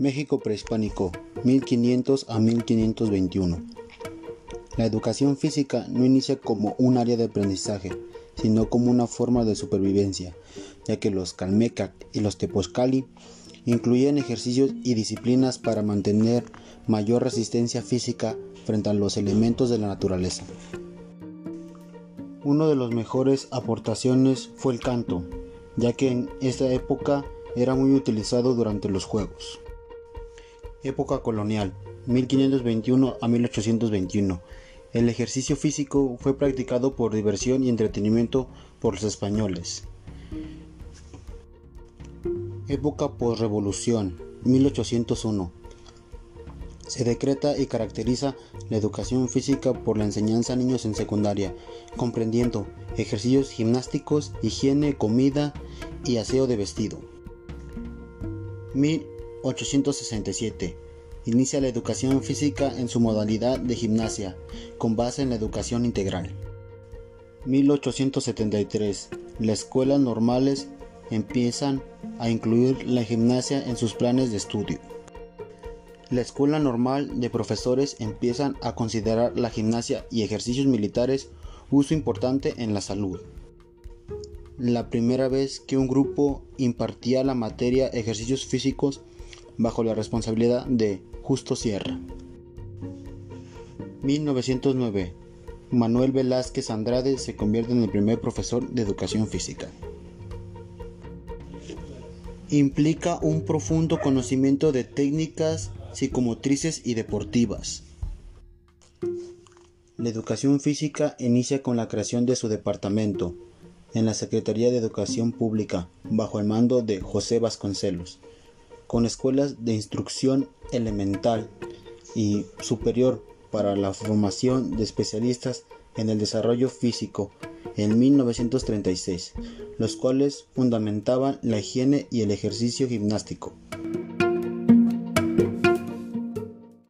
México prehispánico, 1500 a 1521. La educación física no inicia como un área de aprendizaje, sino como una forma de supervivencia, ya que los Calmecac y los Tepozcali incluían ejercicios y disciplinas para mantener mayor resistencia física frente a los elementos de la naturaleza. Uno de los mejores aportaciones fue el canto, ya que en esta época era muy utilizado durante los juegos. Época colonial, 1521 a 1821. El ejercicio físico fue practicado por diversión y entretenimiento por los españoles. Época posrevolución, 1801. Se decreta y caracteriza la educación física por la enseñanza a niños en secundaria, comprendiendo ejercicios gimnásticos, higiene, comida y aseo de vestido. 1867. Inicia la educación física en su modalidad de gimnasia, con base en la educación integral. 1873. Las escuelas normales empiezan a incluir la gimnasia en sus planes de estudio. La escuela normal de profesores empiezan a considerar la gimnasia y ejercicios militares uso importante en la salud. La primera vez que un grupo impartía la materia ejercicios físicos bajo la responsabilidad de Justo Sierra. 1909. Manuel Velázquez Andrade se convierte en el primer profesor de educación física. Implica un profundo conocimiento de técnicas psicomotrices y deportivas. La educación física inicia con la creación de su departamento en la Secretaría de Educación Pública bajo el mando de José Vasconcelos con escuelas de instrucción elemental y superior para la formación de especialistas en el desarrollo físico en 1936, los cuales fundamentaban la higiene y el ejercicio gimnástico.